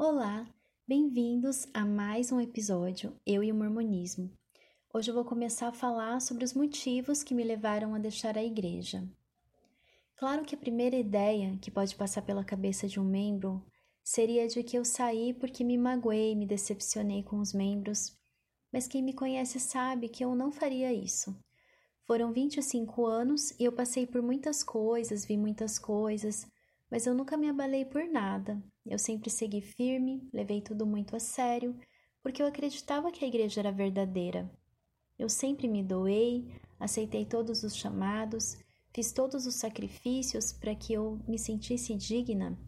Olá, bem-vindos a mais um episódio Eu e o Mormonismo. Hoje eu vou começar a falar sobre os motivos que me levaram a deixar a igreja. Claro que a primeira ideia que pode passar pela cabeça de um membro seria de que eu saí porque me magoei, me decepcionei com os membros, mas quem me conhece sabe que eu não faria isso. Foram 25 anos e eu passei por muitas coisas, vi muitas coisas, mas eu nunca me abalei por nada. Eu sempre segui firme, levei tudo muito a sério, porque eu acreditava que a igreja era verdadeira. Eu sempre me doei, aceitei todos os chamados, fiz todos os sacrifícios para que eu me sentisse digna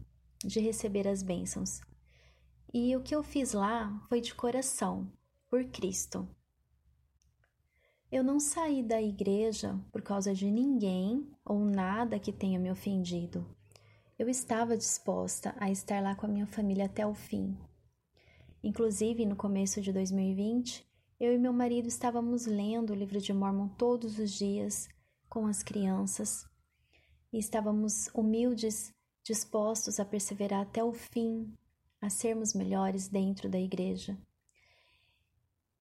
de receber as bênçãos. E o que eu fiz lá foi de coração, por Cristo. Eu não saí da igreja por causa de ninguém ou nada que tenha me ofendido. Eu estava disposta a estar lá com a minha família até o fim. Inclusive, no começo de 2020, eu e meu marido estávamos lendo o livro de Mormon todos os dias com as crianças e estávamos humildes, dispostos a perseverar até o fim, a sermos melhores dentro da igreja.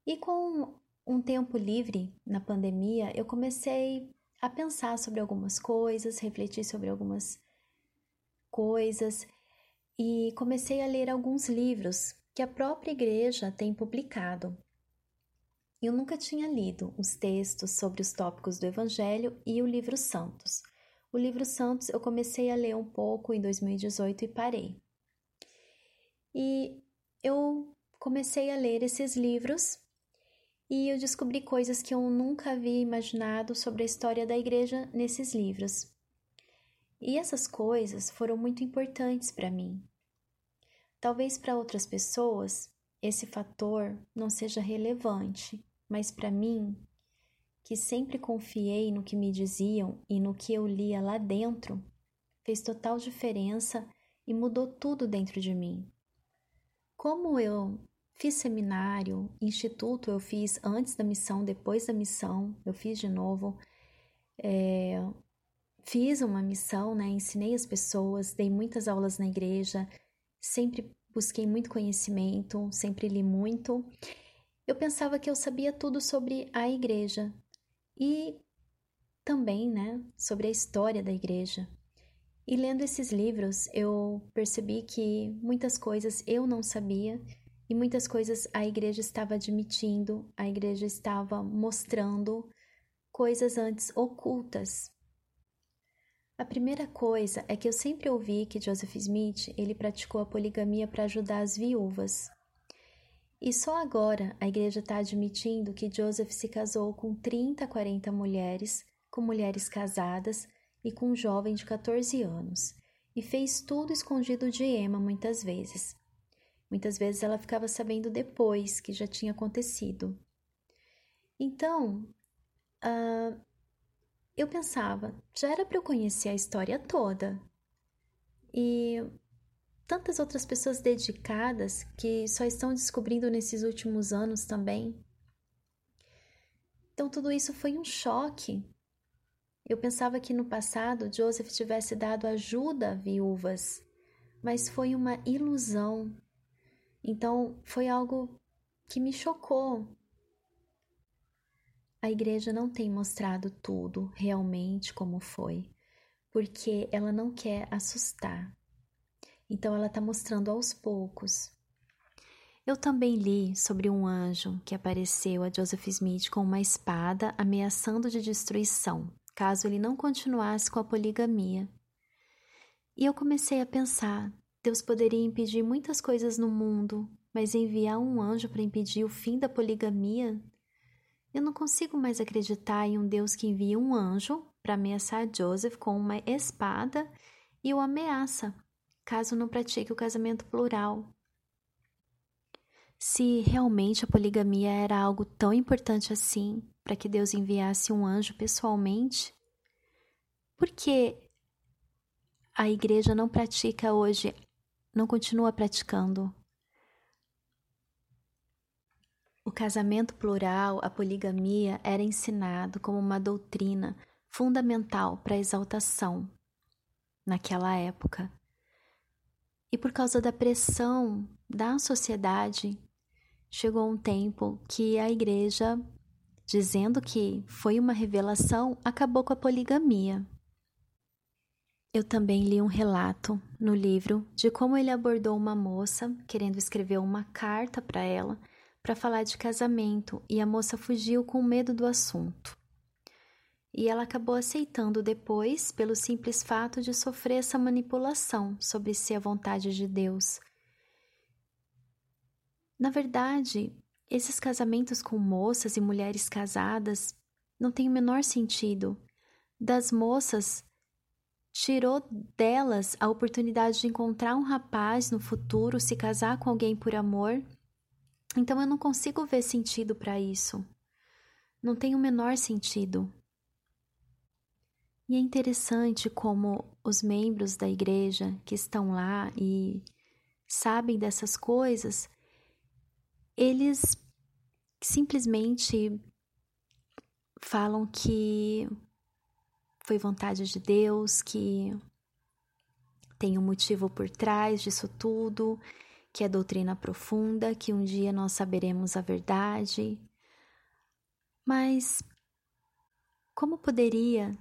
E com um tempo livre na pandemia, eu comecei a pensar sobre algumas coisas, refletir sobre algumas coisas e comecei a ler alguns livros que a própria igreja tem publicado. Eu nunca tinha lido os textos sobre os tópicos do Evangelho e o livro Santos. O livro Santos eu comecei a ler um pouco em 2018 e parei. E eu comecei a ler esses livros e eu descobri coisas que eu nunca havia imaginado sobre a história da igreja nesses livros. E essas coisas foram muito importantes para mim. Talvez para outras pessoas esse fator não seja relevante, mas para mim, que sempre confiei no que me diziam e no que eu lia lá dentro, fez total diferença e mudou tudo dentro de mim. Como eu Fiz seminário, instituto eu fiz antes da missão, depois da missão, eu fiz de novo. É, fiz uma missão, né? Ensinei as pessoas, dei muitas aulas na igreja, sempre busquei muito conhecimento, sempre li muito. Eu pensava que eu sabia tudo sobre a igreja e também, né, sobre a história da igreja. E lendo esses livros, eu percebi que muitas coisas eu não sabia e muitas coisas a igreja estava admitindo, a igreja estava mostrando coisas antes ocultas. A primeira coisa é que eu sempre ouvi que Joseph Smith, ele praticou a poligamia para ajudar as viúvas. E só agora a igreja está admitindo que Joseph se casou com 30, 40 mulheres, com mulheres casadas e com um jovem de 14 anos, e fez tudo escondido de Emma muitas vezes. Muitas vezes ela ficava sabendo depois que já tinha acontecido. Então, uh, eu pensava, já era para eu conhecer a história toda. E tantas outras pessoas dedicadas que só estão descobrindo nesses últimos anos também. Então, tudo isso foi um choque. Eu pensava que no passado Joseph tivesse dado ajuda a viúvas, mas foi uma ilusão. Então foi algo que me chocou. A igreja não tem mostrado tudo realmente como foi, porque ela não quer assustar. Então ela está mostrando aos poucos. Eu também li sobre um anjo que apareceu a Joseph Smith com uma espada ameaçando de destruição, caso ele não continuasse com a poligamia. E eu comecei a pensar: Deus poderia impedir muitas coisas no mundo, mas enviar um anjo para impedir o fim da poligamia? Eu não consigo mais acreditar em um Deus que envia um anjo para ameaçar Joseph com uma espada e o ameaça, caso não pratique o casamento plural. Se realmente a poligamia era algo tão importante assim para que Deus enviasse um anjo pessoalmente, por que a igreja não pratica hoje não continua praticando. O casamento plural, a poligamia, era ensinado como uma doutrina fundamental para a exaltação naquela época. E por causa da pressão da sociedade, chegou um tempo que a igreja, dizendo que foi uma revelação, acabou com a poligamia. Eu também li um relato no livro de como ele abordou uma moça querendo escrever uma carta para ela para falar de casamento e a moça fugiu com medo do assunto. E ela acabou aceitando depois pelo simples fato de sofrer essa manipulação sobre ser a vontade de Deus. Na verdade, esses casamentos com moças e mulheres casadas não têm o menor sentido. Das moças tirou delas a oportunidade de encontrar um rapaz no futuro, se casar com alguém por amor. Então eu não consigo ver sentido para isso. Não tem o menor sentido. E é interessante como os membros da igreja que estão lá e sabem dessas coisas, eles simplesmente falam que foi vontade de Deus, que tem um motivo por trás disso tudo, que é doutrina profunda, que um dia nós saberemos a verdade. Mas como poderia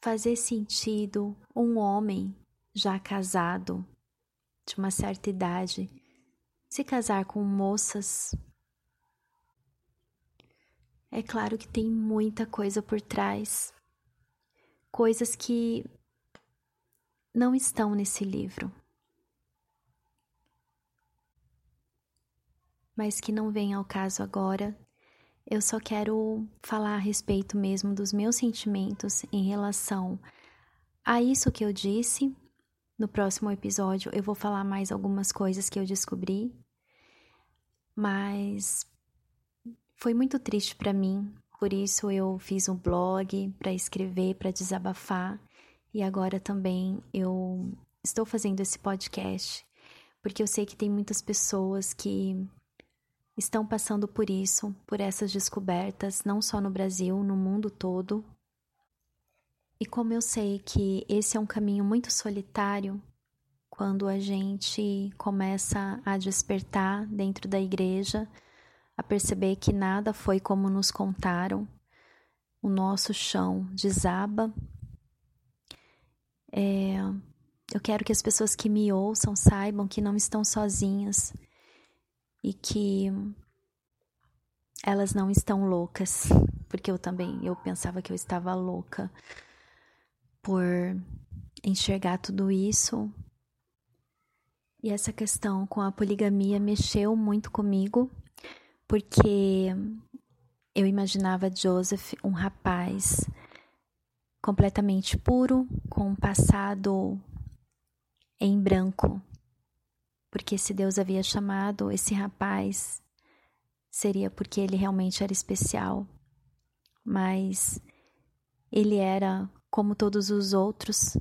fazer sentido um homem já casado, de uma certa idade, se casar com moças? É claro que tem muita coisa por trás coisas que não estão nesse livro, mas que não vem ao caso agora. Eu só quero falar a respeito mesmo dos meus sentimentos em relação a isso que eu disse. No próximo episódio eu vou falar mais algumas coisas que eu descobri, mas foi muito triste para mim por isso eu fiz um blog para escrever, para desabafar, e agora também eu estou fazendo esse podcast, porque eu sei que tem muitas pessoas que estão passando por isso, por essas descobertas, não só no Brasil, no mundo todo. E como eu sei que esse é um caminho muito solitário, quando a gente começa a despertar dentro da igreja, a perceber que nada foi como nos contaram, o nosso chão desaba. É, eu quero que as pessoas que me ouçam saibam que não estão sozinhas e que elas não estão loucas, porque eu também eu pensava que eu estava louca por enxergar tudo isso. E essa questão com a poligamia mexeu muito comigo porque eu imaginava Joseph um rapaz completamente puro, com um passado em branco. Porque se Deus havia chamado esse rapaz, seria porque ele realmente era especial. Mas ele era como todos os outros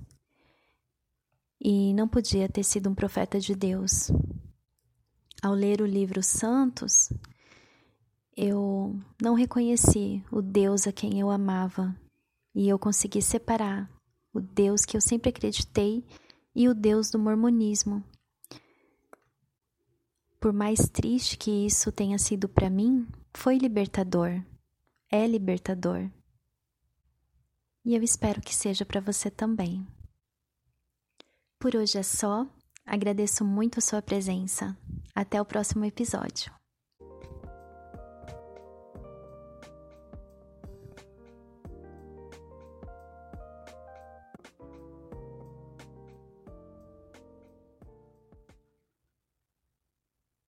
e não podia ter sido um profeta de Deus. Ao ler o livro Santos, eu não reconheci o Deus a quem eu amava e eu consegui separar o Deus que eu sempre acreditei e o Deus do mormonismo. Por mais triste que isso tenha sido para mim, foi libertador. É libertador. E eu espero que seja para você também. Por hoje é só. Agradeço muito a sua presença. Até o próximo episódio.